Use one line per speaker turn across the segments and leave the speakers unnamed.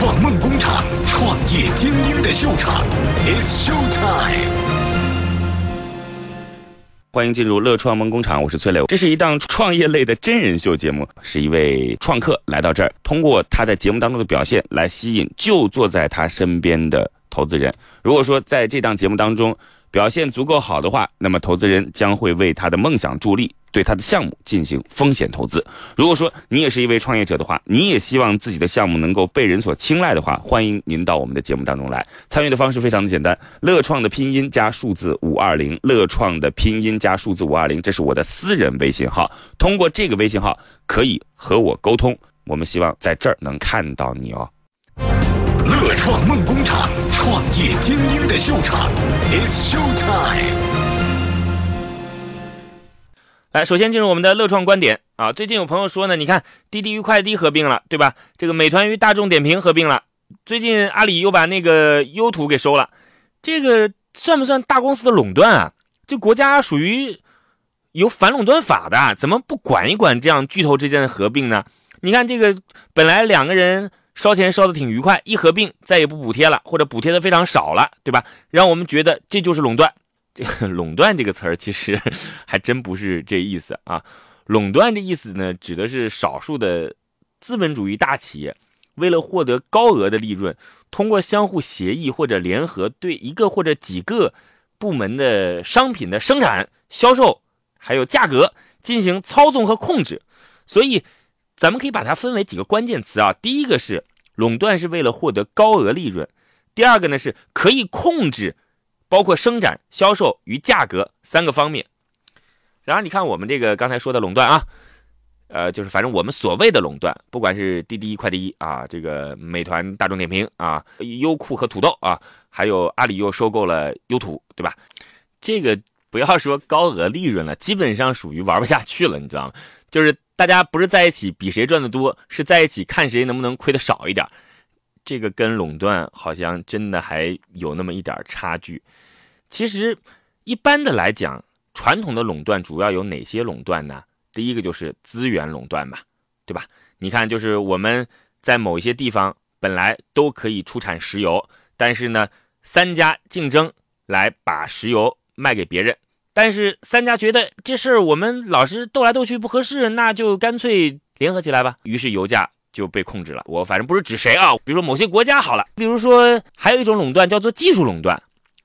创梦工厂，创业精英的秀场，It's Show Time。
欢迎进入乐创梦工厂，我是崔磊。这是一档创业类的真人秀节目，是一位创客来到这儿，通过他在节目当中的表现来吸引就坐在他身边的投资人。如果说在这档节目当中表现足够好的话，那么投资人将会为他的梦想助力，对他的项目进行风险投资。如果说你也是一位创业者的话，你也希望自己的项目能够被人所青睐的话，欢迎您到我们的节目当中来。参与的方式非常的简单，乐创的拼音加数字五二零，乐创的拼音加数字五二零，这是我的私人微信号。通过这个微信号可以和我沟通，我们希望在这儿能看到你哦。
创梦工厂，创业精英的秀场，It's Show Time。
来，首先进入我们的乐创观点啊。最近有朋友说呢，你看滴滴与快滴合并了，对吧？这个美团与大众点评合并了，最近阿里又把那个优图给收了，这个算不算大公司的垄断啊？这国家属于有反垄断法的，怎么不管一管这样巨头之间的合并呢？你看这个本来两个人烧钱烧的挺愉快，一合并再也不补贴了，或者补贴的非常少了，对吧？让我们觉得这就是垄断。这 个垄断这个词儿其实还真不是这意思啊。垄断的意思呢，指的是少数的资本主义大企业为了获得高额的利润，通过相互协议或者联合，对一个或者几个部门的商品的生产、销售还有价格进行操纵和控制。所以，咱们可以把它分为几个关键词啊。第一个是垄断是为了获得高额利润，第二个呢是可以控制。包括生产、销售与价格三个方面。然后你看我们这个刚才说的垄断啊，呃，就是反正我们所谓的垄断，不管是滴滴快滴啊，这个美团、大众点评啊，优酷和土豆啊，还有阿里又收购了优图，对吧？这个不要说高额利润了，基本上属于玩不下去了，你知道吗？就是大家不是在一起比谁赚的多，是在一起看谁能不能亏的少一点。这个跟垄断好像真的还有那么一点差距。其实，一般的来讲，传统的垄断主要有哪些垄断呢？第一个就是资源垄断嘛，对吧？你看，就是我们在某一些地方本来都可以出产石油，但是呢，三家竞争来把石油卖给别人，但是三家觉得这事儿我们老是斗来斗去不合适，那就干脆联合起来吧。于是油价就被控制了。我反正不是指谁啊，比如说某些国家好了，比如说还有一种垄断叫做技术垄断，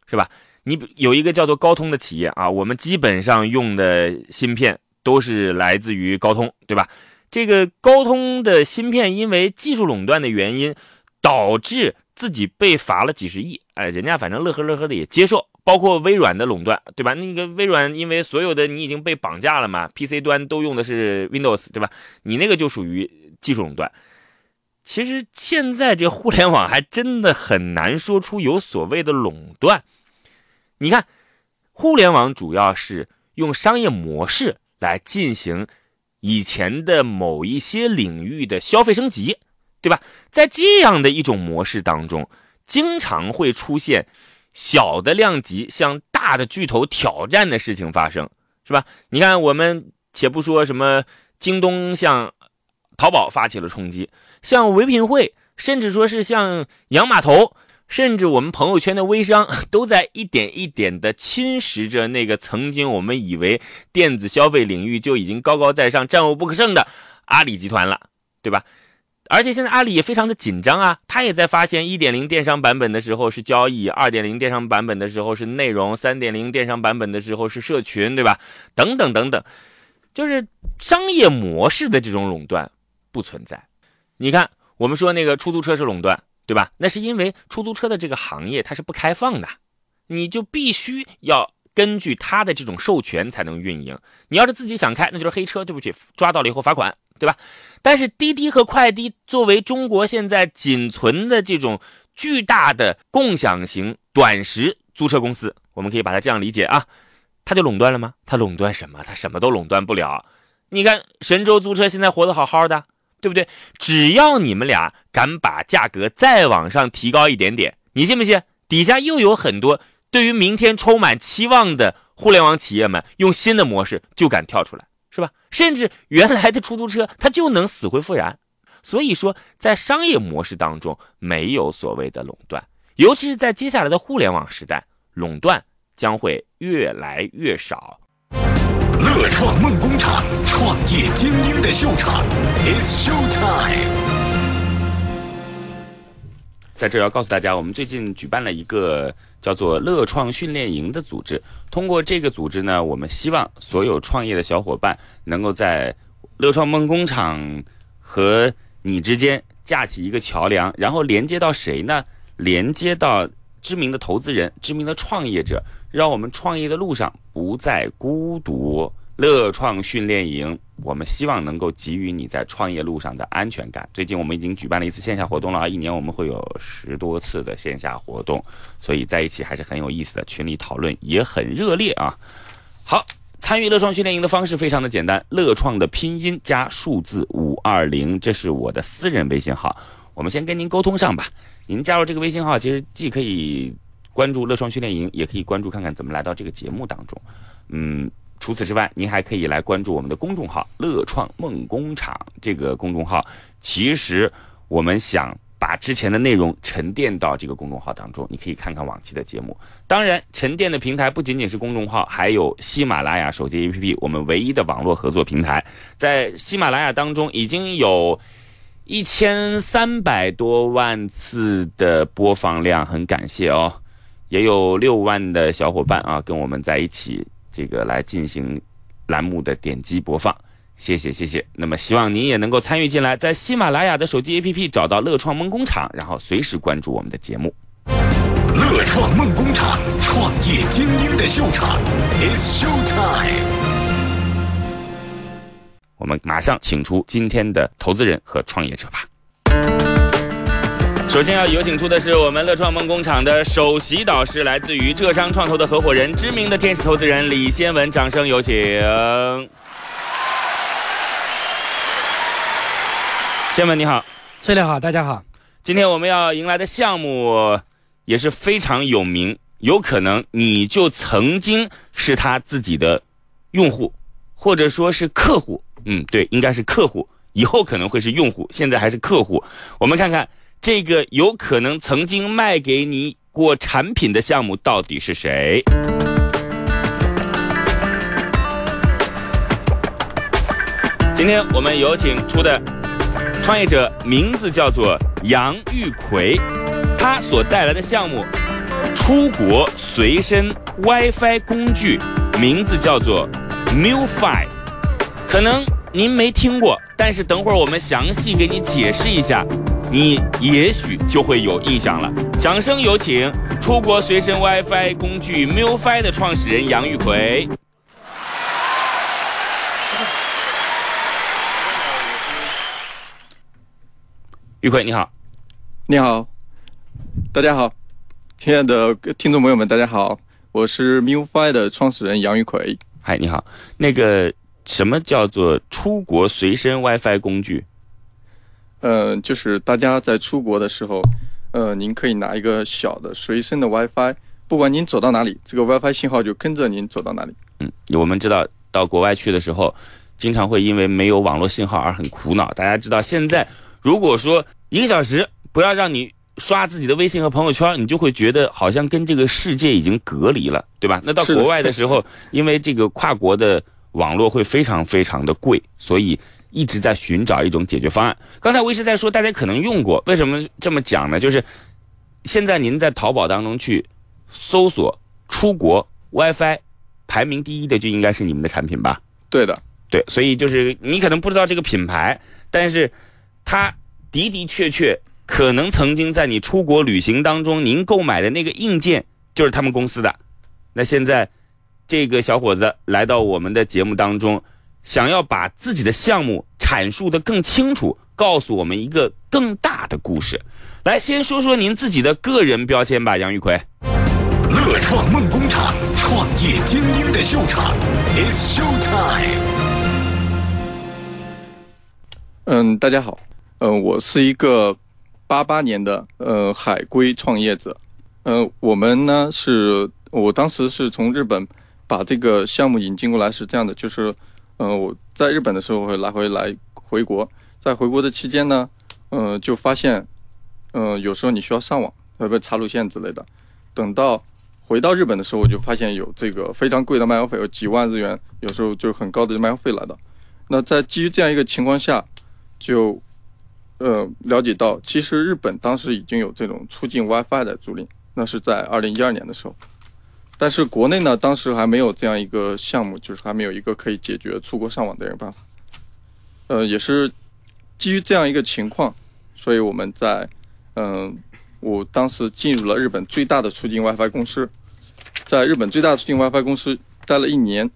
是吧？你有一个叫做高通的企业啊，我们基本上用的芯片都是来自于高通，对吧？这个高通的芯片因为技术垄断的原因，导致自己被罚了几十亿。哎，人家反正乐呵乐呵的也接受。包括微软的垄断，对吧？那个微软因为所有的你已经被绑架了嘛，PC 端都用的是 Windows，对吧？你那个就属于技术垄断。其实现在这互联网还真的很难说出有所谓的垄断。你看，互联网主要是用商业模式来进行以前的某一些领域的消费升级，对吧？在这样的一种模式当中，经常会出现小的量级向大的巨头挑战的事情发生，是吧？你看，我们且不说什么京东向淘宝发起了冲击，像唯品会，甚至说是像洋码头。甚至我们朋友圈的微商都在一点一点的侵蚀着那个曾经我们以为电子消费领域就已经高高在上、战无不胜的阿里集团了，对吧？而且现在阿里也非常的紧张啊，他也在发现一点零电商版本的时候是交易，二点零电商版本的时候是内容，三点零电商版本的时候是社群，对吧？等等等等，就是商业模式的这种垄断不存在。你看，我们说那个出租车是垄断。对吧？那是因为出租车的这个行业它是不开放的，你就必须要根据它的这种授权才能运营。你要是自己想开，那就是黑车，对不起，抓到了以后罚款，对吧？但是滴滴和快滴作为中国现在仅存的这种巨大的共享型短时租车公司，我们可以把它这样理解啊，它就垄断了吗？它垄断什么？它什么都垄断不了。你看神州租车现在活得好好的。对不对？只要你们俩敢把价格再往上提高一点点，你信不信？底下又有很多对于明天充满期望的互联网企业们，用新的模式就敢跳出来，是吧？甚至原来的出租车它就能死灰复燃。所以说，在商业模式当中，没有所谓的垄断，尤其是在接下来的互联网时代，垄断将会越来越少。
乐创梦工厂，创业精英的秀场，It's Show Time。
在这要告诉大家，我们最近举办了一个叫做“乐创训练营”的组织。通过这个组织呢，我们希望所有创业的小伙伴能够在乐创梦工厂和你之间架起一个桥梁，然后连接到谁呢？连接到知名的投资人、知名的创业者，让我们创业的路上不再孤独。乐创训练营，我们希望能够给予你在创业路上的安全感。最近我们已经举办了一次线下活动了啊，一年我们会有十多次的线下活动，所以在一起还是很有意思的，群里讨论也很热烈啊。好，参与乐创训练营的方式非常的简单，乐创的拼音加数字五二零，这是我的私人微信号，我们先跟您沟通上吧。您加入这个微信号，其实既可以关注乐创训练营，也可以关注看看怎么来到这个节目当中，嗯。除此之外，您还可以来关注我们的公众号“乐创梦工厂”。这个公众号其实我们想把之前的内容沉淀到这个公众号当中，你可以看看往期的节目。当然，沉淀的平台不仅仅是公众号，还有喜马拉雅手机 APP，我们唯一的网络合作平台。在喜马拉雅当中，已经有一千三百多万次的播放量，很感谢哦。也有六万的小伙伴啊，跟我们在一起。这个来进行栏目的点击播放，谢谢谢谢。那么希望您也能够参与进来，在喜马拉雅的手机 APP 找到乐创梦工厂，然后随时关注我们的节目。
乐创梦工厂，创业精英的秀场，It's Show Time。
我们马上请出今天的投资人和创业者吧。首先要有请出的是我们乐创梦工厂的首席导师，来自于浙商创投的合伙人，知名的天使投资人李先文，掌声有请。先文你好，
崔磊好，大家好。
今天我们要迎来的项目也是非常有名，有可能你就曾经是他自己的用户，或者说是客户。嗯，对，应该是客户，以后可能会是用户，现在还是客户。我们看看。这个有可能曾经卖给你过产品的项目到底是谁？今天我们有请出的创业者名字叫做杨玉奎，他所带来的项目——出国随身 WiFi 工具，名字叫做 MuFi。可能您没听过，但是等会儿我们详细给你解释一下。你也许就会有印象了。掌声有请出国随身 WiFi 工具 MuFi 的创始人杨玉奎。玉奎，你好。
你好，大家好，亲爱的听众朋友们，大家好，我是 MuFi 的创始人杨玉奎。
嗨，你好。那个什么叫做出国随身 WiFi 工具？
嗯，就是大家在出国的时候，呃，您可以拿一个小的随身的 WiFi，不管您走到哪里，这个 WiFi 信号就跟着您走到哪里。
嗯，我们知道到国外去的时候，经常会因为没有网络信号而很苦恼。大家知道现在，如果说一个小时不要让你刷自己的微信和朋友圈，你就会觉得好像跟这个世界已经隔离了，对吧？那到国外的时候，因为这个跨国的网络会非常非常的贵，所以。一直在寻找一种解决方案。刚才我一直在说，大家可能用过，为什么这么讲呢？就是现在您在淘宝当中去搜索“出国 WiFi”，排名第一的就应该是你们的产品吧？
对的，
对。所以就是你可能不知道这个品牌，但是它的的确确可能曾经在你出国旅行当中，您购买的那个硬件就是他们公司的。那现在这个小伙子来到我们的节目当中。想要把自己的项目阐述的更清楚，告诉我们一个更大的故事。来，先说说您自己的个人标签吧，杨玉奎。
乐创梦工厂，创业精英的秀场，It's Show Time。
嗯，大家好，嗯，我是一个八八年的呃海归创业者。呃，我们呢是我当时是从日本把这个项目引进过来，是这样的，就是。嗯，我在日本的时候会来回来回国，在回国的期间呢，呃，就发现，呃，有时候你需要上网，呃，不插路线之类的。等到回到日本的时候，我就发现有这个非常贵的漫游费，有几万日元，有时候就很高的漫游费来的。那在基于这样一个情况下，就呃了解到，其实日本当时已经有这种出境 WiFi 的租赁，那是在二零一二年的时候。但是国内呢，当时还没有这样一个项目，就是还没有一个可以解决出国上网的一个办法。呃，也是基于这样一个情况，所以我们在嗯、我当时进入了日本最大的出境 WiFi 公司，在日本最大的出境 WiFi 公司待了一年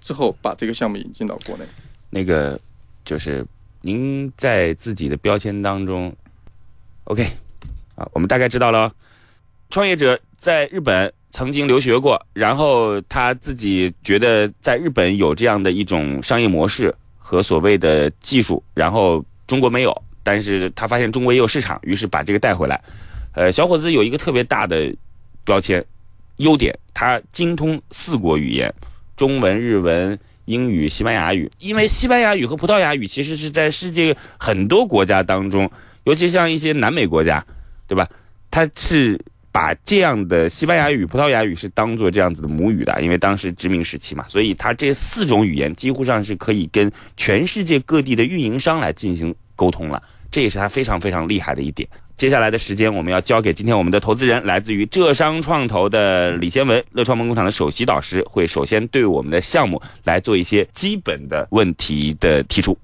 之后，把这个项目引进到国内。
那个就是您在自己的标签当中，OK 啊，我们大概知道了。创业者在日本曾经留学过，然后他自己觉得在日本有这样的一种商业模式和所谓的技术，然后中国没有，但是他发现中国也有市场，于是把这个带回来。呃，小伙子有一个特别大的标签优点，他精通四国语言，中文、日文、英语、西班牙语。因为西班牙语和葡萄牙语其实是在世界很多国家当中，尤其像一些南美国家，对吧？它是把这样的西班牙语、葡萄牙语是当做这样子的母语的，因为当时殖民时期嘛，所以它这四种语言几乎上是可以跟全世界各地的运营商来进行沟通了，这也是它非常非常厉害的一点。接下来的时间，我们要交给今天我们的投资人，来自于浙商创投的李先文，乐创梦工厂的首席导师，会首先对我们的项目来做一些基本的问题的提出。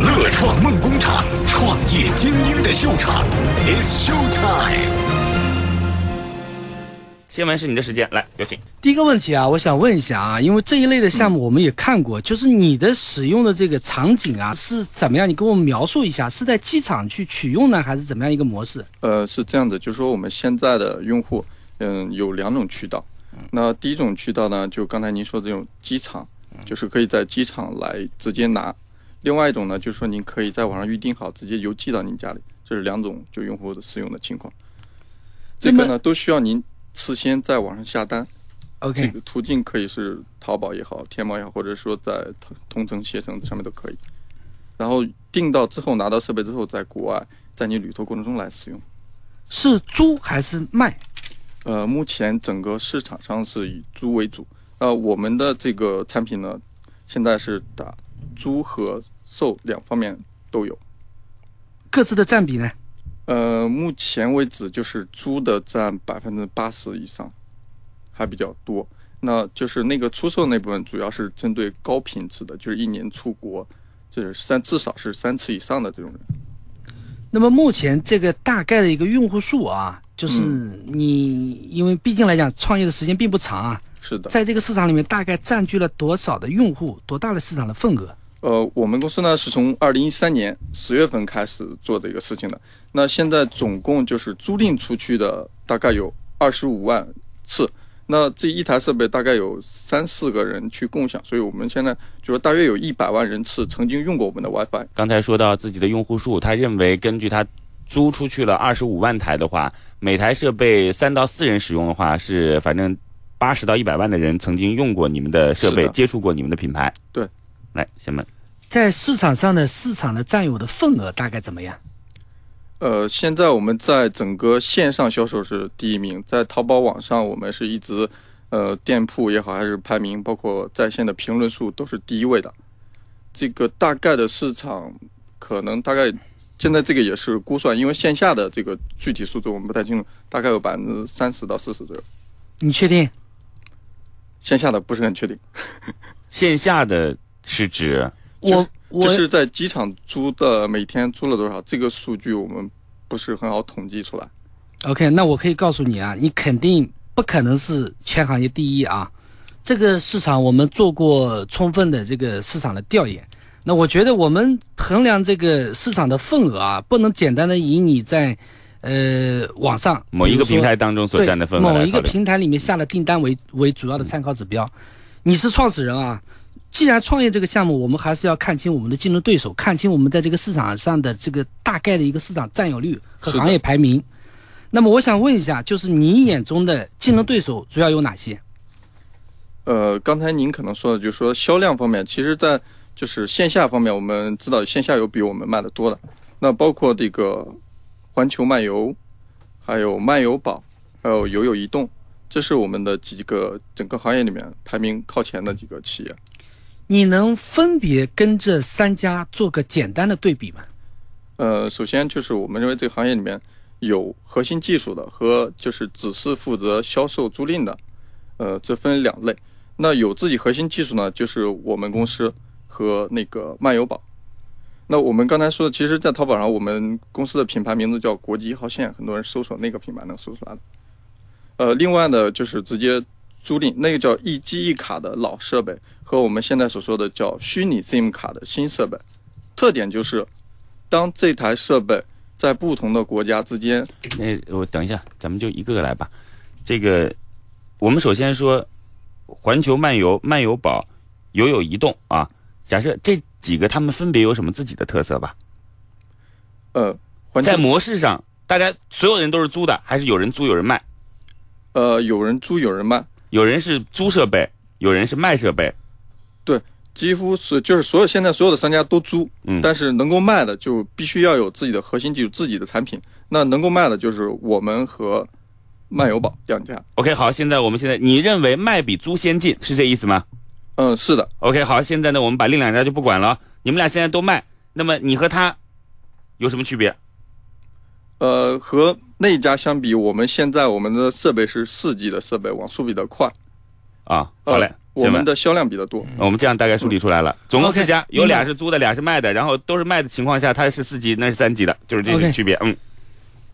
乐创梦工厂，创业精英的秀场，It's Show Time。
先文是你的时间，来有请。
第一个问题啊，我想问一下啊，因为这一类的项目我们也看过，就是你的使用的这个场景啊是怎么样？你给我们描述一下，是在机场去取用呢，还是怎么样一个模式？
呃，是这样的，就是说我们现在的用户，嗯，有两种渠道。那第一种渠道呢，就刚才您说的这种机场，就是可以在机场来直接拿；另外一种呢，就是说您可以在网上预定好，直接邮寄到您家里。这是两种就用户的使用的情况。这个呢，都需要您事先在网上下单。
OK，这
个途径可以是淘宝也好，天猫也好，或者说在同同城、携程这上面都可以。然后订到之后，拿到设备之后，在国外，在你旅途过程中来使用。
是租还是卖？
呃，目前整个市场上是以租为主。呃，我们的这个产品呢，现在是打租和售两方面都有。
各自的占比呢？
呃，目前为止就是租的占百分之八十以上，还比较多。那就是那个出售那部分，主要是针对高品质的，就是一年出国，就是三至少是三次以上的这种人。
那么目前这个大概的一个用户数啊，就是你，因为毕竟来讲，创业的时间并不长啊，
是的。
在这个市场里面大概占据了多少的用户，多大的市场的份额？
呃，我们公司呢是从二零一三年十月份开始做的一个事情的。那现在总共就是租赁出去的大概有二十五万次。那这一台设备大概有三四个人去共享，所以我们现在就是大约有一百万人次曾经用过我们的 WiFi。
刚才说到自己的用户数，他认为根据他租出去了二十五万台的话，每台设备三到四人使用的话，是反正八十到一百万的人曾经用过你们的设备接触过你们的品牌。
对，
来，先们
在市场上的市场的占有的份额大概怎么样？
呃，现在我们在整个线上销售是第一名，在淘宝网上我们是一直，呃，店铺也好还是排名，包括在线的评论数都是第一位的。这个大概的市场可能大概现在这个也是估算，因为线下的这个具体数字我们不太清楚，大概有百分之三十到四十左右，
你确定？
线下的不是很确定。
线下的是指
我我
就是在机场租的每天租了多少，这个数据我们不是很好统计出来。
OK，那我可以告诉你啊，你肯定不可能是全行业第一啊。这个市场我们做过充分的这个市场的调研。那我觉得我们衡量这个市场的份额啊，不能简单的以你在呃网上
某一个平台当中所占的份额
某一个平台里面下的订单为为主要的参考指标。你是创始人啊，既然创业这个项目，我们还是要看清我们的竞争对手，看清我们在这个市场上的这个大概的一个市场占有率和行业排名。那么我想问一下，就是你眼中的竞争对手主要有哪些？
呃，刚才您可能说的，就是说销量方面，其实，在就是线下方面，我们知道线下有比我们卖的多的，那包括这个环球漫游，还有漫游宝，还有游友移动，这是我们的几个整个行业里面排名靠前的几个企业。
你能分别跟这三家做个简单的对比吗？
呃，首先就是我们认为这个行业里面有核心技术的和就是只是负责销售租赁的，呃，这分两类。那有自己核心技术呢，就是我们公司和那个漫游宝。那我们刚才说的，其实，在淘宝上，我们公司的品牌名字叫国际一号线，很多人搜索那个品牌能搜出来的。呃，另外呢，就是直接租赁那个叫一机一卡的老设备，和我们现在所说的叫虚拟 SIM 卡的新设备，特点就是，当这台设备在不同的国家之间，
那我等一下，咱们就一个个来吧。这个，我们首先说环球漫游、漫游宝、游友移动啊。假设这几个他们分别有什么自己的特色吧？
呃，环
在模式上，大家所有人都是租的，还是有人租有人卖？
呃有人租有人卖，
有人是租设备，有人是卖设备。
对几乎是就是所有现在所有的商家都租，
嗯
但是能够卖的就必须要有自己的核心技术、自己的产品。那能够卖的就是我们和漫游宝两家。
OK，好，现在我们现在你认为卖比租先进，是这意思吗
嗯，是的
，？OK，好，现在呢，我们把另两家就不管了，你们俩现在都卖，那么你和他有什么区别？
呃，和那一家相比，我们现在我们的设备是四 G 的设备，网速比较快，
啊，
呃
好嘞，
我们的销量比较多。
我们这样大概梳理出来了，总共四家，有俩是租的，俩是卖的，然后都是卖的情况下，它是四 G，，那是三 G 的，就是这个
OK
区别。嗯，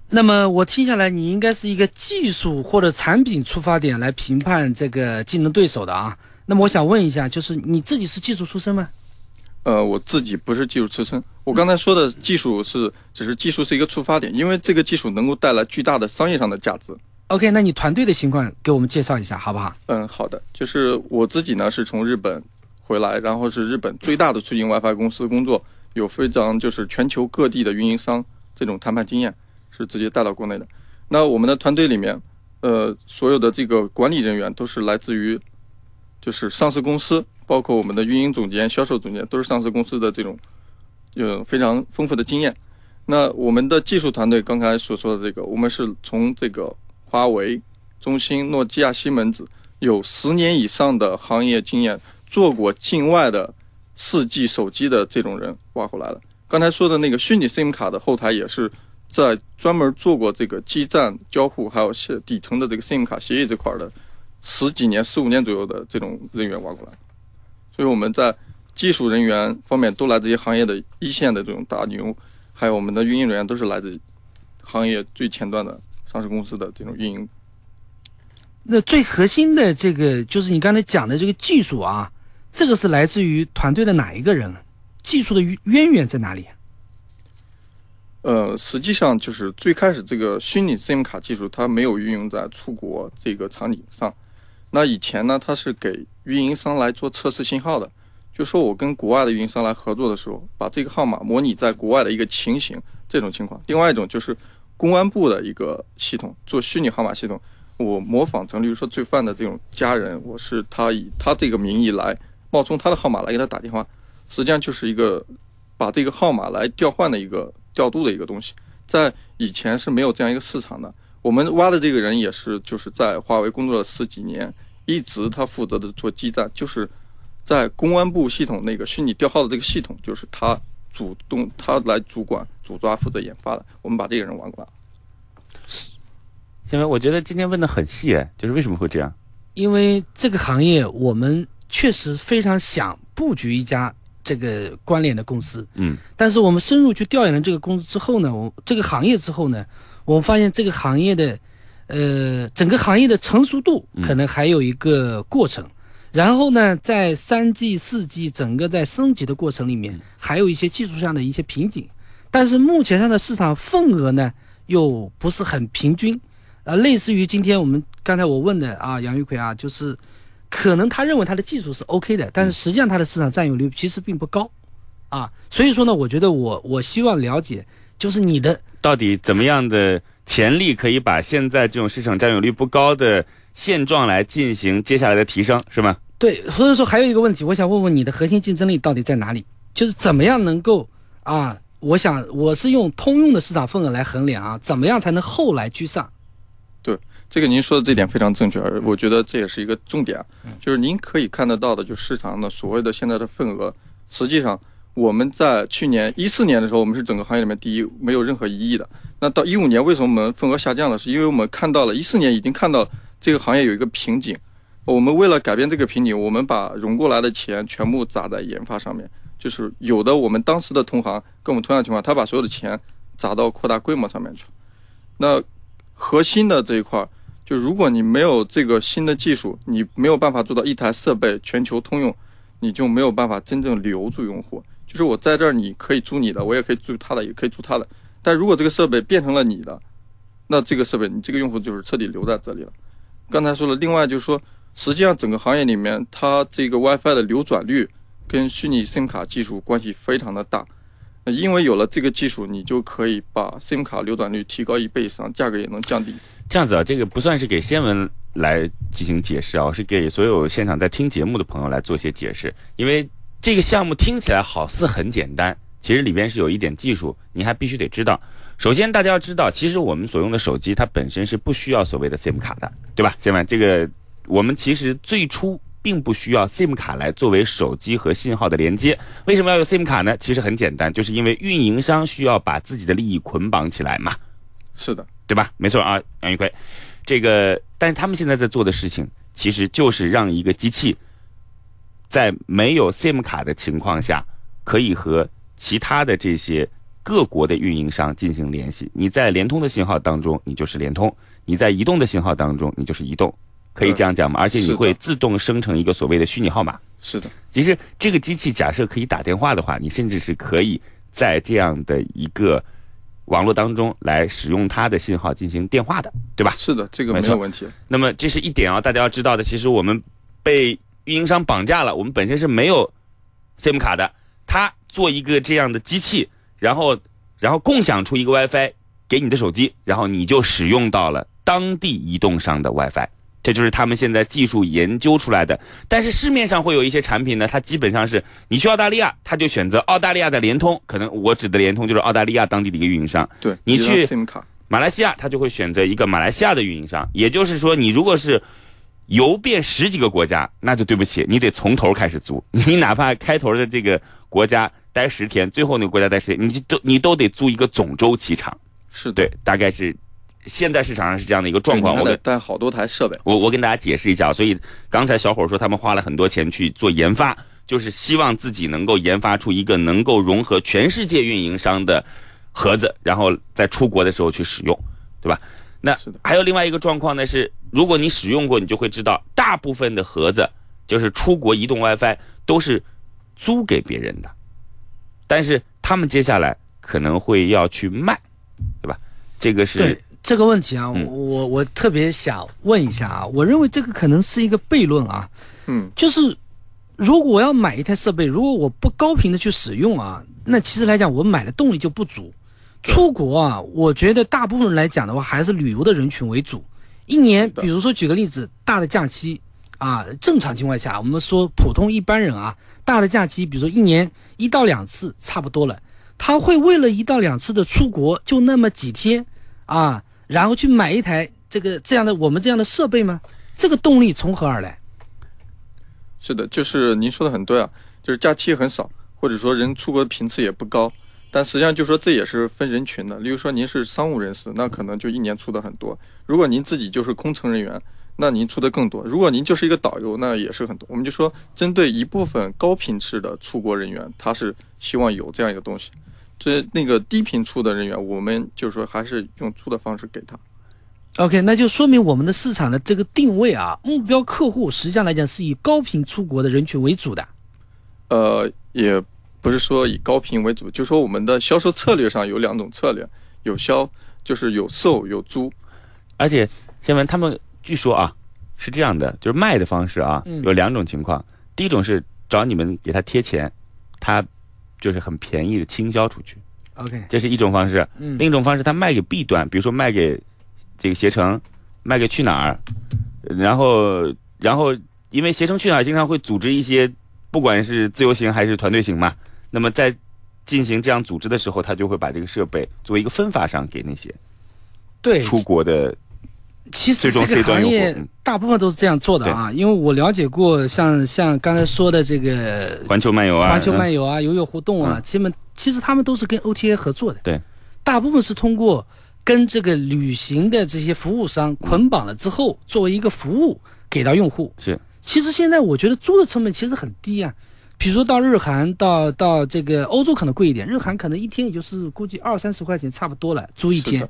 那么我听下来，你应该是一个技术或者产品出发点来评判这个竞争对手的啊。那么我想问一下，就是你自己是技术出身吗？
呃，我自己不是技术出身，我刚才说的技术是只是技术是一个出发点，因为这个技术能够带来巨大的商业上的价值。
OK，那你团队的情况给我们介绍一下好不好？
嗯，好的，就是我自己呢是从日本回来，然后是日本最大的出行 WiFi 公司工作，有非常就是全球各地的运营商这种谈判经验，是直接带到国内的。那我们的团队里面，呃，所有的这个管理人员都是来自于就是上市公司，包括我们的运营总监、销售总监都是上市公司的这种有非常丰富的经验。那我们的技术团队刚才所说的这个，我们是从这个华为、中兴、诺基亚、西门子有十年以上的行业经验，做过境外的四 G 手机的这种人挖过来的。刚才说的那个虚拟 SIM 卡的后台也是在专门做过这个基站交互，还有是底层的这个 SIM 卡协议这块的十几年、十五年左右的这种人员挖过来。所以我们在技术人员方面都来自于行业的一线的这种大牛，还有我们的运营人员都是来自行业最前端的上市公司的这种运营
那最核心的这个就是你刚才讲的这个技术啊，这个是来自于团队的哪一个人？技术的渊源在哪里？
呃，实际上就是最开始这个虚拟 SIM 卡技术，它没有运用在出国这个场景上。那以前呢，它是给运营商来做测试信号的，就说我跟国外的运营商来合作的时候，把这个号码模拟在国外的一个情形，这种情况。另外一种就是公安部的一个系统，做虚拟号码系统，我模仿成，比如说罪犯的这种家人，我是他以他这个名义来冒充他的号码来给他打电话，实际上就是一个把这个号码来调换的一个调度的一个东西，在以前是没有这样一个市场的。我们挖的这个人也是就是在华为工作了十几年，一直他负责的做基站，就是在公安部系统那个虚拟调号的这个系统，就是他主动他来主管主抓负责研发的。我们把这个人挖过来。
因为我觉得今天问的很细，哎，就是为什么会这样？
因为这个行业我们确实非常想布局一家这个关联的公司，
嗯，
但是我们深入去调研了这个公司之后呢，我这个行业之后呢，我们发现这个行业的，呃，整个行业的成熟度可能还有一个过程。然后呢，在三 G、四 G 整个在升级的过程里面，还有一些技术上的一些瓶颈，但是目前上的市场份额呢又不是很平均，呃，类似于今天我们刚才我问的啊，杨玉奎啊，就是可能他认为他的技术是 OK 的，但是实际上他的市场占有率其实并不高，啊，所以说呢，我觉得我我希望了解，就是你的
到底怎么样的潜力可以把现在这种市场占有率不高的现状来进行接下来的提升，是吗？
对，所以说还有一个问题，我想问问你的核心竞争力到底在哪里？就是怎么样能够啊我想我是用通用的市场份额来衡量啊，怎么样才能后来居上？
对这个您说的这点非常正确，而我觉得这也是一个重点，就是您可以看得到的，就市场的所谓的现在的份额，实际上我们在去年一四年的时候，我们是整个行业里面第一，没有任何异议的。那到一五年，为什么我们份额下降了？是因为我们看到了一四年已经看到这个行业有一个瓶颈，我们为了改变这个瓶颈，我们把融过来的钱全部砸在研发上面，就是有的我们当时的同行跟我们同样情况，他把所有的钱砸到扩大规模上面去。那核心的这一块。就如果你没有这个新的技术，你没有办法做到一台设备全球通用，你就没有办法真正留住用户。就是我在这儿，你可以租你的，我也可以租他的，也可以租他的。但如果这个设备变成了你的，那这个设备你这个用户就是彻底留在这里了。刚才说了，另外就是说，实际上整个行业里面，它这个 WiFi 的流转率跟虚拟 SIM 卡技术关系非常的大。因为有了这个技术，你就可以把 SIM 卡流转率提高一倍以上，价格也能降低。
这样子啊，这个不算是给先文来进行解释啊，是给所有现场在听节目的朋友来做些解释。因为这个项目听起来好似很简单，其实里边是有一点技术，你还必须得知道。首先，大家要知道，其实我们所用的手机它本身是不需要所谓的 SIM 卡的，对吧？先文，这个我们其实最初。并不需要 SIM 卡来作为手机和信号的连接。为什么要用 SIM 卡呢？其实很简单，就是因为运营商需要把自己的利益捆绑起来嘛。
是的，
对吧？没错啊，杨玉奎。这个，但是他们现在在做的事情，其实就是让一个机器在没有 SIM 卡的情况下，可以和其他的这些各国的运营商进行联系。你在联通的信号当中，你就是联通；你在移动的信号当中，你就是移动。可以这样讲吗？而且你会自动生成一个所谓的虚拟号码。
是的，
其实这个机器假设可以打电话的话，你甚至是可以在这样的一个网络当中来使用它的信号进行电话的，对吧？
是的，这个没有问题。
那么这是一点啊，大家要知道的。其实我们被运营商绑架了，我们本身是没有 SIM 卡的，他做一个这样的机器，然后然后共享出一个 WiFi 给你的手机，然后你就使用到了当地移动商的 WiFi。这就是他们现在技术研究出来的，但是市面上会有一些产品呢，它基本上是你去澳大利亚，他就选择澳大利亚的联通，可能我指的联通就是澳大利亚当地的一个运营商。
对，
你去马来西亚，他就会选择一个马来西亚的运营商。也就是说，你如果是游遍十几个国家，那就对不起，你得从头开始租。你哪怕开头的这个国家待十天，最后那个国家待十天，你都你都得租一个总周期长。
是
对，大概是。现在市场上是这样的一个状况，我
得带好多台设备。
我我跟大家解释一下，所以刚才小伙说他们花了很多钱去做研发，就是希望自己能够研发出一个能够融合全世界运营商的盒子，然后在出国的时候去使用，对吧？那还有另外一个状况呢，是如果你使用过，你就会知道，大部分的盒子就是出国移动 WiFi 都是租给别人的，但是他们接下来可能会要去卖，对吧？这个是。
这个问题啊，我我特别想问一下啊，我认为这个可能是一个悖论啊，
嗯，
就是如果我要买一台设备，如果我不高频的去使用啊，那其实来讲我买的动力就不足。出国啊，我觉得大部分人来讲的话，还是旅游的人群为主。一年，比如说举个例子，大的假期啊，正常情况下，我们说普通一般人啊，大的假期，比如说一年一到两次差不多了，他会为了一到两次的出国，就那么几天啊。然后去买一台这个这样的我们这样的设备吗？这个动力从何而来？
是的，就是您说的很对啊，就是假期很少，或者说人出国的频次也不高，但实际上就说这也是分人群的。例如说您是商务人士，那可能就一年出的很多；如果您自己就是空乘人员，那您出的更多；如果您就是一个导游，那也是很多。我们就说针对一部分高频次的出国人员，他是希望有这样一个东西。这那个低频出的人员，我们就是说还是用租的方式给他。
OK，那就说明我们的市场的这个定位啊，目标客户实际上来讲是以高频出国的人群为主的。
呃，也不是说以高频为主，就说我们的销售策略上有两种策略，有销就是有售有租。
而且，先文他们据说啊是这样的，就是卖的方式啊有两种情况，第一种是找你们给他贴钱，他。就是很便宜的倾销出去
，OK，
这是一种方式。嗯，另一种方式，他卖给 B 端，比如说卖给这个携程，卖给去哪儿，然后然后因为携程去哪儿经常会组织一些，不管是自由行还是团队行嘛，那么在进行这样组织的时候，他就会把这个设备作为一个分发商给那些
对，
出国的。
其实这个行业大部分都是这样做的啊，因为我了解过像像刚才说的这个
环球漫游啊，
环球漫
游，
游啊、游游互动啊基本其实他们都是跟 OTA 合作的。
对，
大部分是通过跟这个旅行的这些服务商捆绑了之后，作为一个服务给到用户。
是，
其实现在我觉得租的成本其实很低啊，比如说到日韩，到到这个欧洲可能贵一点，日韩可能一天也就是估计二三十块钱差不多了，租一天。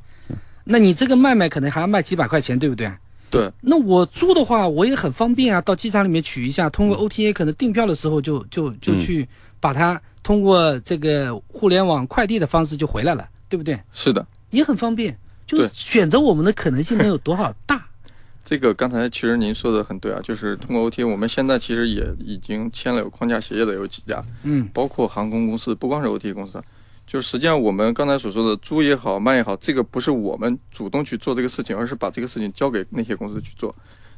那你这个卖卖可能还要卖几百块钱，对不对？
对，
那我租的话，我也很方便啊，到机场里面取一下，通过 OTA 可能订票的时候就就就
嗯
去把它通过这个互联网快递的方式就回来了，对不对？
是的。
也很方便，就是选择我们的可能性能有多少大？
这个刚才其实您说的很对啊，就是通过 OTA，我们现在其实也已经签了有框架协议的有几家，
嗯，
包括航空公司，不光是 OTA 公司，就实际上我们刚才所说的租也好卖也好，这个不是我们主动去做这个事情，而是把这个事情交给那些公司去做。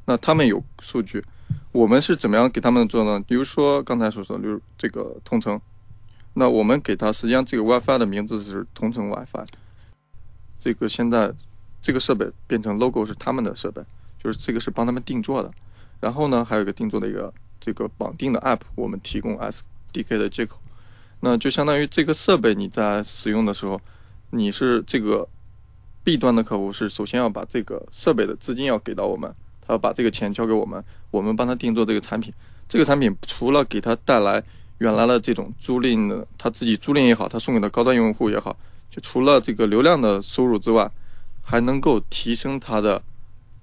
那他们有数据，我们是怎么样给他们做呢？比如说刚才所说的，就是这个同城，那我们给它实际上这个 WiFi 的名字是同城 WiFi，这个现在这个设备变成 logo 是他们的设备，就是这个是帮他们定做的。然后呢，还有一个定做的一个这个绑定的 app，我们提供 SDK 的接口。那就相当于这个设备你在使用的时候，你是这个 B 端的客户是首先要把这个设备的资金要给到我们，他要把这个钱交给我们，我们帮他定做这个产品。这个产品除了给他带来原来的这种租赁的，他自己租赁也好，他送给的高端用户也好，就除了这个流量的收入之外，还能够提升他的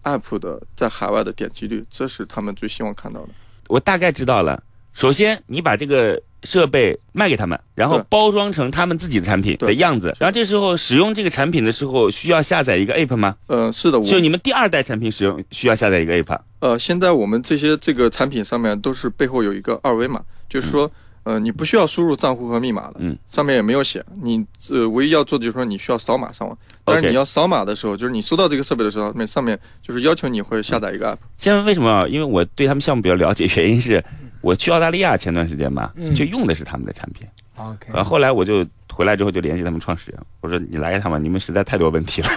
app 的在海外的点击率，这是他们最希望看到的。
我大概知道了。首先，你把这个设备卖给他们，然后包装成他们自己的产品的样子，然后这时候使用这个产品的时候，需要下载一个 app 吗？
呃，是的，我
就你们第二代产品使用需要下载一个 app。
呃，现在我们这些这个产品上面都是背后有一个二维码，就是说，呃，你不需要输入账户和密码的，
嗯，
上面也没有写，你呃唯一要做的就是说你需要扫码上网，但是你要扫码的时候，就是你收到这个设备的时候，那上面就是要求你会下载一个 app，
现在为什么？啊？因为我对他们项目比较了解，原因是我去澳大利亚前段时间吧，
嗯
就用的是他们的产品
，OK，
然后后来我就回来之后就联系他们创始人，我说你来一趟吧，你们实在太多问题了，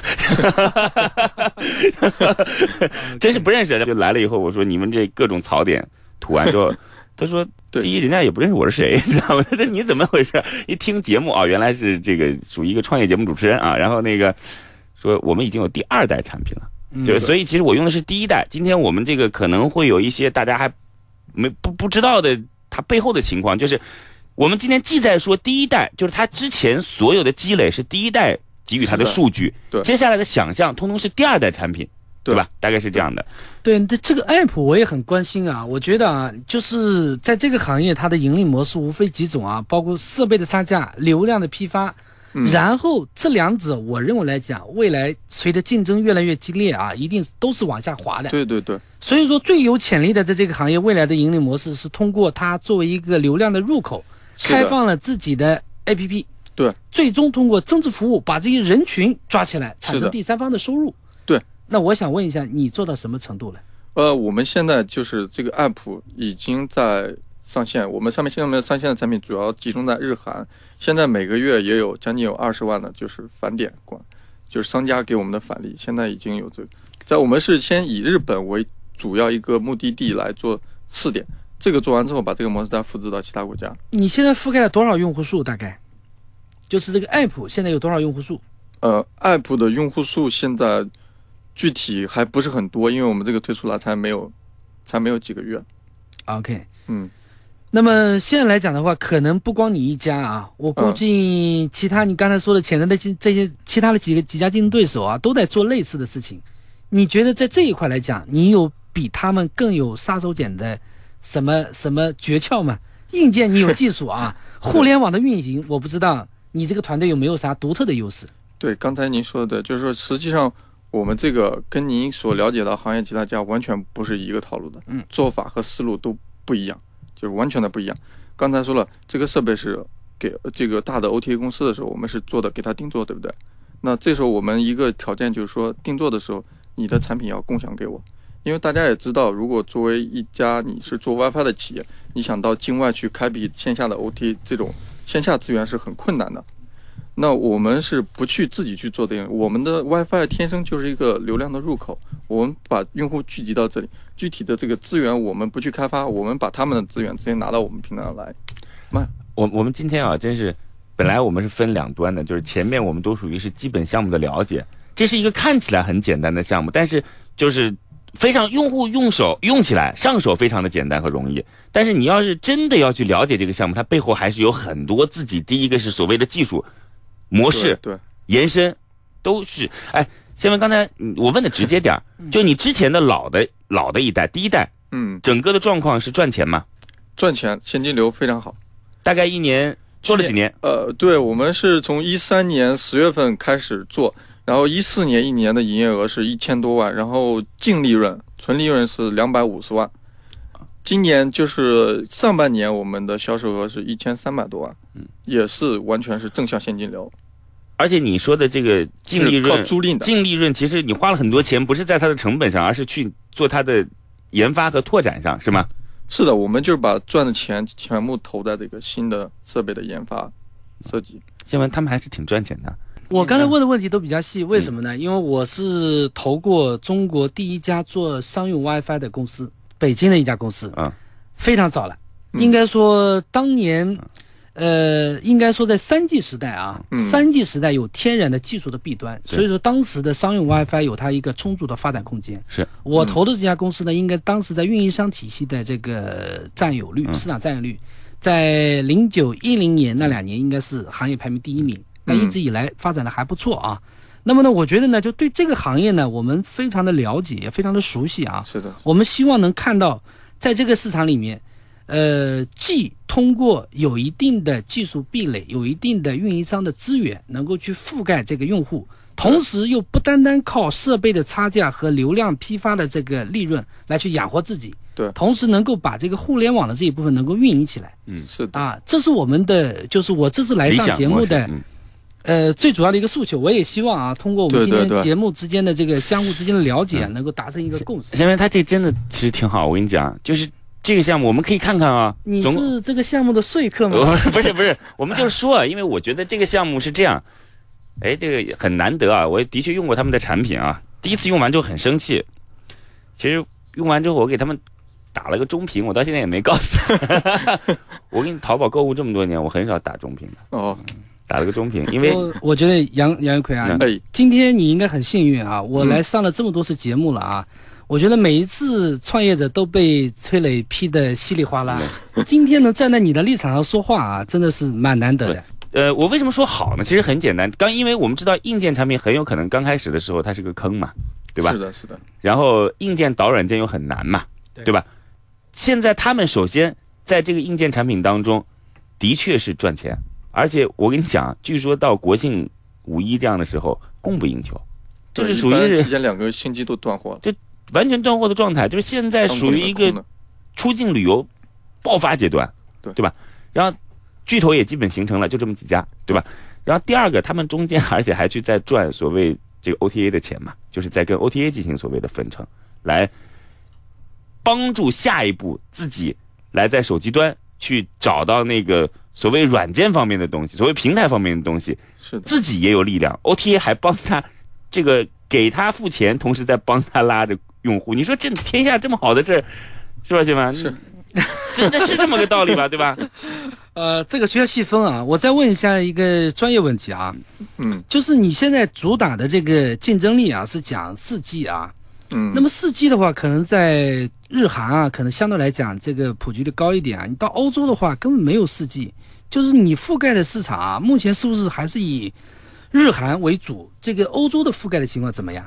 真是不认识，就来了以后我说你们这各种槽点吐完之后，他说 第一人家也不认识我是谁，你知道吗？那你怎么回事？一听节目啊，原来是这个属于一个创业节目主持人啊，然后那个说我们已经有第二代产品了。
嗯
就是所以其实我用的是第一代。今天我们这个可能会有一些大家还没不不知道的它背后的情况，就是我们今天既在说第一代，就是它之前所有的积累是第一代给予它的数据，
对
接下来的想象通通是第二代产品，对吧？大概是这样的。
对，这这个 app 我也很关心啊。我觉得啊，就是在这个行业，它的盈利模式无非几种啊，包括设备的差价、流量的批发，
嗯
然后这两者，我认为来讲，未来随着竞争越来越激烈啊，一定都是往下滑的。
对对对，
所以说，最有潜力的在这个行业未来的盈利模式是通过它作为一个流量的入口，开放了自己的 APP，
对，
最终通过增值服务把这些人群抓起来，产生第三方的收入。
对，
那我想问一下，你做到什么程度了？
呃，我们现在就是这个 app 已经在上线，我们上面现在面上线的产品主要集中在日韩，现在每个月也有将近有二十万的，就是返点管，就是商家给我们的返利，现在已经有这个，在我们是先以日本为主要一个目的地来做试点，这个做完之后，把这个模式再复制到其他国家。
你现在覆盖了多少用户数？大概就是这个 app 现在有多少用户数？
呃，app 的用户数现在具体还不是很多，因为我们这个推出来才没有，才没有几个月。
OK，
嗯，
那么现在来讲的话，可能不光你一家啊，我估计其他你刚才说的潜在的这这些其他的几个几家竞争对手啊，都在做类似的事情。你觉得在这一块来讲，你有比他们更有杀手锏的什么什么诀窍吗？硬件你有技术啊，互联网的运营，我不知道你这个团队有没有啥独特的优势？
对，刚才您说的，就是说实际上我们这个跟您所了解的行业其他家完全不是一个套路的，
嗯，
做法和思路都不一样，就是完全的不一样。刚才说了，这个设备是给这个大的 OTA 公司的时候，我们是做的给他定做，对不对？那这时候我们一个条件就是说，定做的时候，你的产品要共享给我，因为大家也知道，如果作为一家你是做 WiFi 的企业，你想到境外去开辟线下的 OTA 这种线下资源是很困难的。那我们是不去自己去做这个，我们的 WiFi 天生就是一个流量的入口，我们把用户聚集到这里，具体的这个资源我们不去开发，我们把他们的资源直接拿到我们平台上来卖。
我我们今天啊，真是本来我们是分两端的，就是前面我们都属于是基本项目的了解，这是一个看起来很简单的项目，但是就是非常用户用手用起来上手非常的简单和容易，但是你要是真的要去了解这个项目，它背后还是有很多自己第一个是所谓的技术模式
对，
延伸，都是哎。先问刚才嗯我问的直接点儿，就你之前的老的老的一代第一代，
嗯，
整个的状况是赚钱吗？
赚钱现金流非常好。
大概一年做了几年？
呃，对，我们是从一三年十月份开始做，然后一四年一年的营业额是一千多万，然后净利润、纯利润是两百五十万。今年就是上半年我们的销售额是一千三百多万，嗯，也是完全是正向现金流，
而且你说的这个净利润，
租赁的。
净利润其实你花了很多钱，不是在它的成本上，而是去做它的研发和拓展上，是吗？
是的，我们就是把赚的钱全部投在这个新的设备的研发、设计。
新闻他们还是挺赚钱的。
我刚才问的问题都比较细，为什么呢？因为我是投过中国第一家做商用 WiFi 的公司，北京的一家公司，
嗯，
非常早了。
嗯。
应该说当年，呃，应该说在三 G 时代啊，
嗯。
三 G 时代有天然的技术的弊端，
对。
所以说当时的商用 WiFi 有它一个充足的发展空间。
是。
我投的这家公司呢，应该当时在运营商体系的这个占有率、
嗯。
市场占有率，在零九一零年那两年应该是行业排名第一名，但一直以来发展的还不错啊。那么呢，我觉得呢，就对这个行业呢，我们非常的了解，也非常的熟悉啊。
是的，
我们希望能看到，在这个市场里面，呃，既通过有一定的技术壁垒，有一定的运营商的资源，能够去覆盖这个用户，同时又不单单靠设备的差价和流量批发的这个利润来去养活自己，
对。
同时能够把这个互联网的这一部分能够运营起来。
嗯是的，
啊，这是我们的，就是我这次来上节目的。呃，最主要的一个诉求，我也希望啊，通过我们今天节目之间的这个相互之间的了解啊，能够达成一个共识。
因为他这真的其实挺好。我跟你讲，就是这个项目我们可以看看啊。
你是这个项目的说客吗？
不是不是，我们就是说，因为我觉得这个项目是这样，哎，这个很难得啊。我的确用过他们的产品啊，第一次用完之后很生气。其实用完之后，我给他们打了个中评，我到现在也没告诉他。我给你淘宝购物这么多年，我很少打中评的，
哦，
打了个中评，因为
我我觉得杨杨玉奎啊，今天你应该很幸运啊，我来上了这么多次节目了啊。我觉得每一次创业者都被崔磊批得稀里哗啦，今天能站在你的立场上说话啊，真的是蛮难得的。
呃，我为什么说好呢？其实很简单，刚因为我们知道硬件产品很有可能刚开始的时候它是个坑嘛，对吧
是？的，是的，
然后硬件导软件又很难嘛，
对
对吧？现在他们首先在这个硬件产品当中，的确是赚钱，而且我跟你讲，据说到国庆、五一这样的时候供不应求，这是属于是
提前两个星期都断货了，
完全断货的状态，就是现在属于一个出境旅游爆发阶段，
对
对吧？然后巨头也基本形成了，就这么几家，对吧？然后第二个，他们中间而且还去在赚所谓这个 OTA 的钱嘛，就是在跟 OTA 进行所谓的分成，来帮助下一步自己来在手机端去找到那个所谓软件方面的东西，所谓平台方面的东西，
是的，
自己也有力量，OTA 还帮他这个给他付钱，同时在帮他拉着用户。你说这天下这么好的事儿，是吧，谢凡？
是，
真的是这么个道理吧？对吧？
呃，这个需要细分啊。我再问一下一个专业问题啊，
嗯
就是你现在主打的这个竞争力啊，是讲四 G 啊。
嗯，
那么四 G 的话，可能在日韩啊，可能相对来讲这个普及率高一点啊。你到欧洲的话，根本没有四 G，就是你覆盖的市场啊，目前是不是还是以日韩为主？这个欧洲的覆盖的情况怎么样？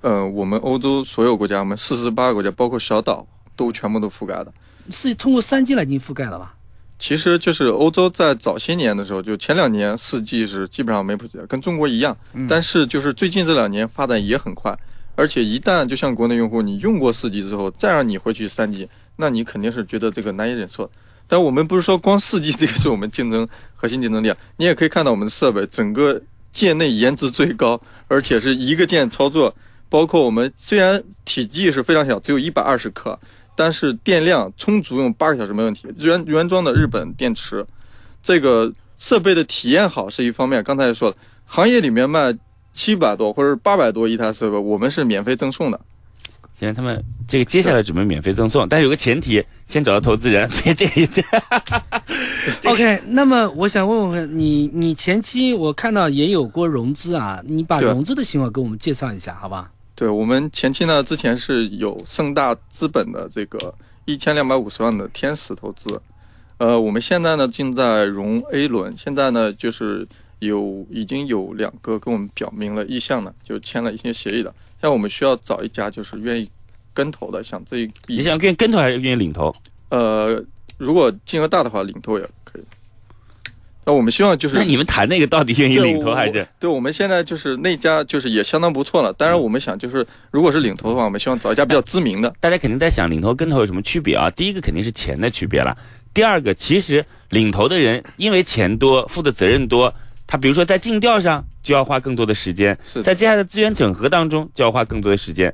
呃，我们欧洲所有国家，我们四十八个国家，包括小岛，都全部都覆盖的。
是通过三 G 来进行覆盖了吧？
其实就是欧洲在早些年的时候，就前两年四 G 是基本上没普及的，跟中国一样。但是就是最近这两年发展也很快，而且一旦就像国内用户，你用过四 G 之后，再让你回去三 G，那你肯定是觉得这个难以忍受。但我们不是说光四 G 这个是我们竞争核心竞争力啊，你也可以看到我们的设备整个界内颜值最高，而且是一个键操作，包括我们虽然体积是非常小，只有一百二十克，但是电量充足用八个小时没问题。原原装的日本电池，这个设备的体验好是一方面。刚才也说了，行业里面卖七百多或者八百多一台设备，我们是免费赠送的。
现在他们这个接下来准备免费赠送，但是有个前提，先找到投资人。这这这
OK，那么我想问问你，你前期我看到也有过融资啊，你把融资的情况给我们介绍一下，好吧？
对我们前期呢，之前是有盛大资本的这个一千两百五十万的天使投资，呃，我们现在呢正在融 A 轮，现在呢就是有已经有两个跟我们表明了意向的，就签了一些协议的，像我们需要找一家就是愿意跟投的，想这一笔
你想愿意跟投还是愿意领投？
呃，如果金额大的话，领投也可以。那我们希望就是
那你们谈那个到底愿意领投还是
我？对，我们现在就是那家就是也相当不错了。当然，我们想就是如果是领投的话，我们希望找一家比较知名的。
大家肯定在想领投跟投有什么区别啊？第一个肯定是钱的区别了，第二个其实领投的人因为钱多，负的责任多，他比如说在尽调上就要花更多的时间，
是
在接下来的资源整合当中就要花更多的时间。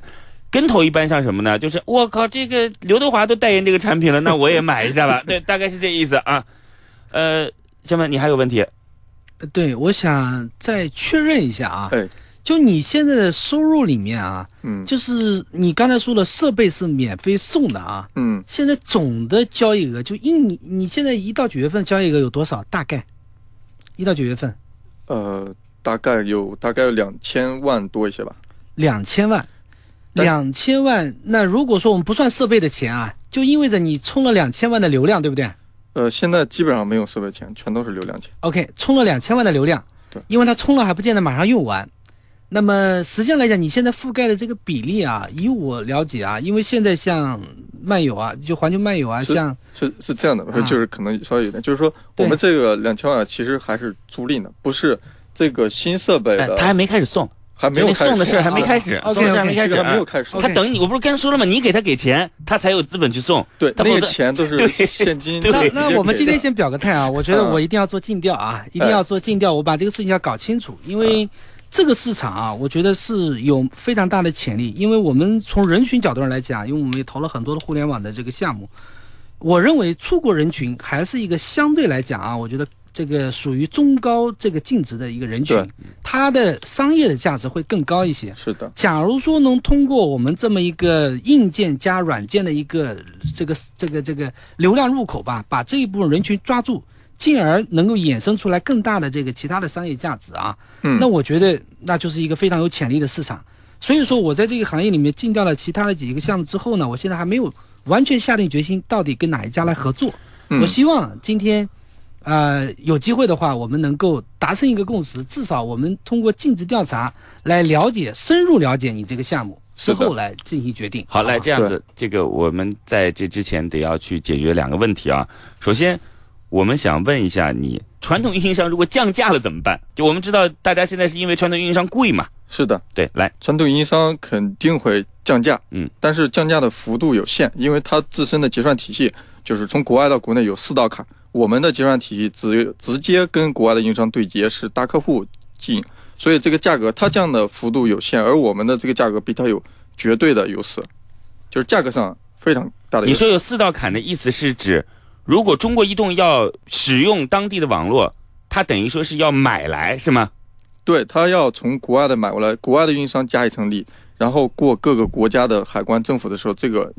跟投一般像什么呢？就是我靠，这个刘德华都代言这个产品了，那我也买一下吧。对，大概是这意思啊。呃，小满，你还有问题？
呃对，我想再确认一下啊，
哎，
就你现在的收入里面啊，
嗯
就是你刚才说的设备是免费送的啊，
嗯，
现在总的交易额就一你你现在一到九月份交易额有多少？大概一到九月份
呃，大概有大概有两千万多一些吧。
两千万，两千万。那如果说我们不算设备的钱啊，就意味着你充了两千万的流量，对不对
呃，现在基本上没有设备钱，全都是流量钱。
？OK，充了两千万的流量，
对
因为它充了还不见得马上用完。那么实际上来讲，你现在覆盖的这个比例啊，以我了解啊，因为现在像漫游啊，就环球漫游啊，
是
像
是是这样的，
啊。
就是可能稍微有点，就是说我们这个两千万其实还是租赁的，不是这个新设备的，，
哎他还没开始送，
还没有开始
送的事还没开始，
啊。
送的事还没开始，
没有
啊
开始。
他等你，我不是刚才说了吗？你给他给钱，他才有资本去送。
对，那个
他否则
钱都
对。
是现金。
对
那那我们今天先表个态啊，我觉得
嗯。
我一定要做尽调啊，一定要做尽调，我把这个事情要搞清楚，因为这个市场啊，我觉得是有非常大的潜力，因为我们从人群角度上来讲，因为我们也投了很多的互联网的这个项目，我认为出国人群还是一个相对来讲啊，我觉得这个属于中高这个净值的一个人群
对，
它的商业的价值会更高一些。
是的，
假如说能通过我们这么一个硬件加软件的一个这个这个这个流量入口吧，把这一部分人群抓住，进而能够衍生出来更大的这个其他的商业价值啊，
嗯，
那我觉得那就是一个非常有潜力的市场。所以说我在这个行业里面进掉了其他的几个项目之后呢，我现在还没有完全下定决心到底跟哪一家来合作。
嗯
我希望今天，呃，有机会的话，我们能够达成一个共识，至少我们通过尽职调查来了解、深入了解你这个项目之后来进行决定。
好，来这样子，这个我们在这之前得要去解决两个问题啊。首先，我们想问一下你，传统运营商如果降价了怎么办？就我们知道，大家现在是因为传统运营商贵嘛？
是的，
对，来，
传统运营商肯定会降价，
嗯，
但是降价的幅度有限，因为它自身的结算体系就是从国外到国内有四道坎，我们的结算体系直直接跟国外的运营商对接，是大客户进，所以这个价格它降的幅度有限，而我们的这个价格比它有绝对的优势，就是价格上非常大的优势。
你说有四道坎的意思是指，如果中国移动要使用当地的网络，它等于说是要买来是吗？
对他要从国外的买过来，国外的运营商加一层利，然后过各个国家的海关政府的时候，这个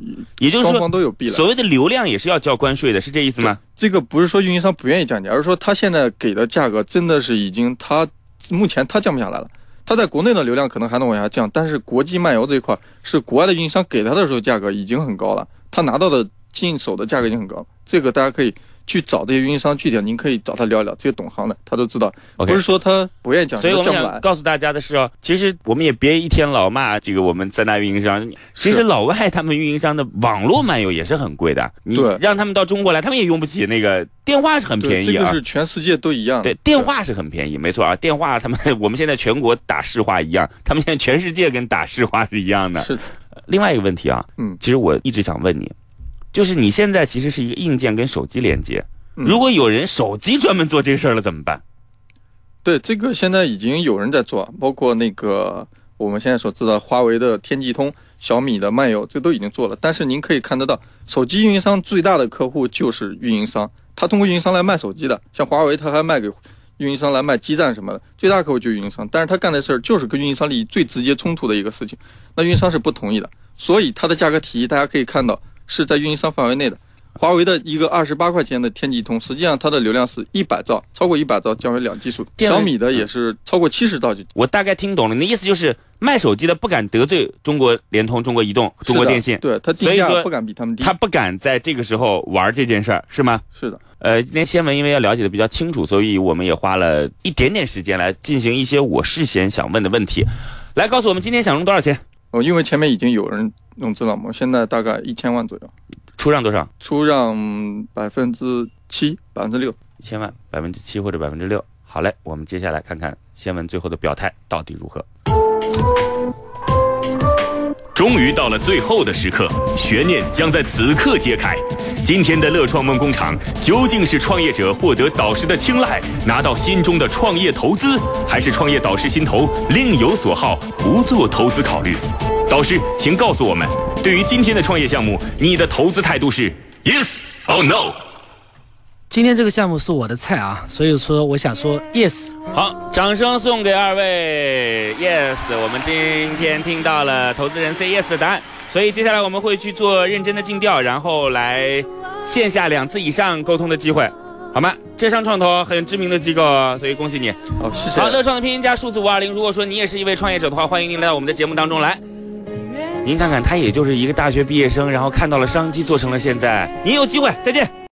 也就是说，
方都有弊了。
所谓的流量也是要交关税的，是这意思吗？
这个不是说运营商不愿意降价，而是说他现在给的价格真的是已经他目前他降不下来了。他在国内的流量可能还能往下降，但是国际漫游这一块是国外的运营商给他的时候价格已经很高了，他拿到的进手的价格已经很高了。这个大家可以去找这些运营商具体，您可以找他聊聊，这些懂行的他都知道。不是说他不愿意讲，
所以我们。想告诉大家的是哦，其实我们也别一天老骂这个我们三大运营商，其实老外他们运营商的网络漫游也是很贵的，你让他们到中国来，他们也用不起那个电话是很，便宜啊。
这个是全世界都一样。
对，电话是很便宜，没错啊。电话他们我们现在全国打市话一样，他们现在全世界跟打市话是一样的。
是的，
另外一个问题啊，
嗯
其实我一直想问你，就是你现在其实是一个硬件跟手机连接，
嗯
如果有人手机专门做这事儿了怎么办？
对，这个现在已经有人在做，包括那个我们现在所知道华为的天际通、小米的漫游，这都已经做了。但是您可以看得到，手机运营商最大的客户就是运营商，他通过运营商来卖手机的，像华为，他还卖给运营商来卖基站什么的，最大客户就是运营商。但是他干的事儿就是跟运营商利益最直接冲突的一个事情，那运营商是不同意的，所以它的价格体系大家可以看到是在运营商范围内的。华为的一个二十八块钱的天际通，实际上它的流量是一百兆，超过一百兆降为两 G 数。小米的也是超过七十兆就。
我大概听懂了，你的意思就是卖手机的不敢得罪中国联通、中国移动、中国电信，
对他定
所以说
价不敢比他们低。
他不敢在这个时候玩这件事儿，是吗？
是的，
呃，今天新闻因为要了解的比较清楚，所以我们也花了一点点时间来进行一些我事先想问的问题。来告诉我们今天想融多少钱？
哦，因为前面已经有人融资了嘛，现在大概一千万左右，
出让多少？
出让百分之七、百分之六。
一千万，百分之七或者百分之六。好嘞，我们接下来看看先文最后的表态到底如何。
终于到了最后的时刻，悬念将在此刻揭开。今天的乐创梦工厂究竟是创业者获得导师的青睐，拿到心中的创业投资，还是创业导师心头另有所好，不做投资考虑？导师，请告诉我们，对于今天的创业项目，你的投资态度是 yes or no？
今天这个项目是我的菜啊，所以说我想说 yes。
好，掌声送给二位。Yes，我们今天听到了投资人 say yes 的答案，所以接下来我们会去做认真的尽调，然后来线下两次以上沟通的机会，好吗？浙商创投很知名的机构哦，所以恭喜你。
好，谢谢。
好，乐创的拼音加数字五二零。如果说你也是一位创业者的话，欢迎您来到我们的节目当中来。您看看，他也就是一个大学毕业生，然后看到了商机，做成了现在。您有机会，再见。